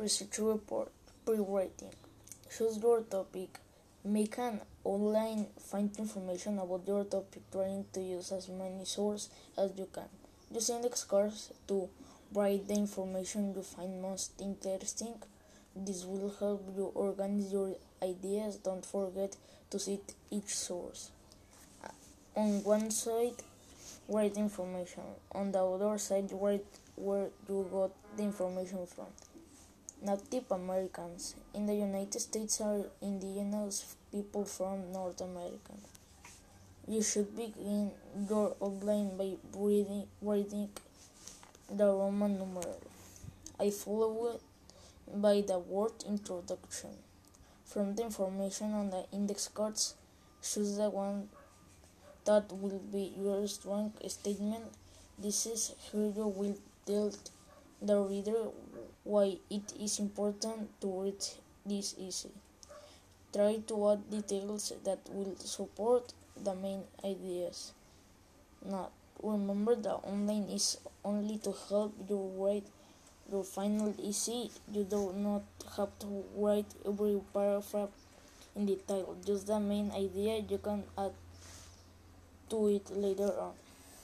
Research report. Pre-writing. Choose your topic. Make an outline. Find information about your topic, trying to use as many sources as you can. Use index cards to write the information you find most interesting. This will help you organize your ideas. Don't forget to cite each source. Uh, on one side, write information. On the other side, write where you got the information from. Native Americans. In the United States are indigenous people from North America. You should begin your outline by reading, reading the Roman numeral. I follow it by the word introduction. From the information on the index cards, choose the one that will be your strong statement. This is how you will tell the reader why it is important to read this essay. Try to add details that will support the main ideas. Now, remember that online is only to help you write your final essay. You do not have to write every paragraph in detail, just the main idea you can add to it later on.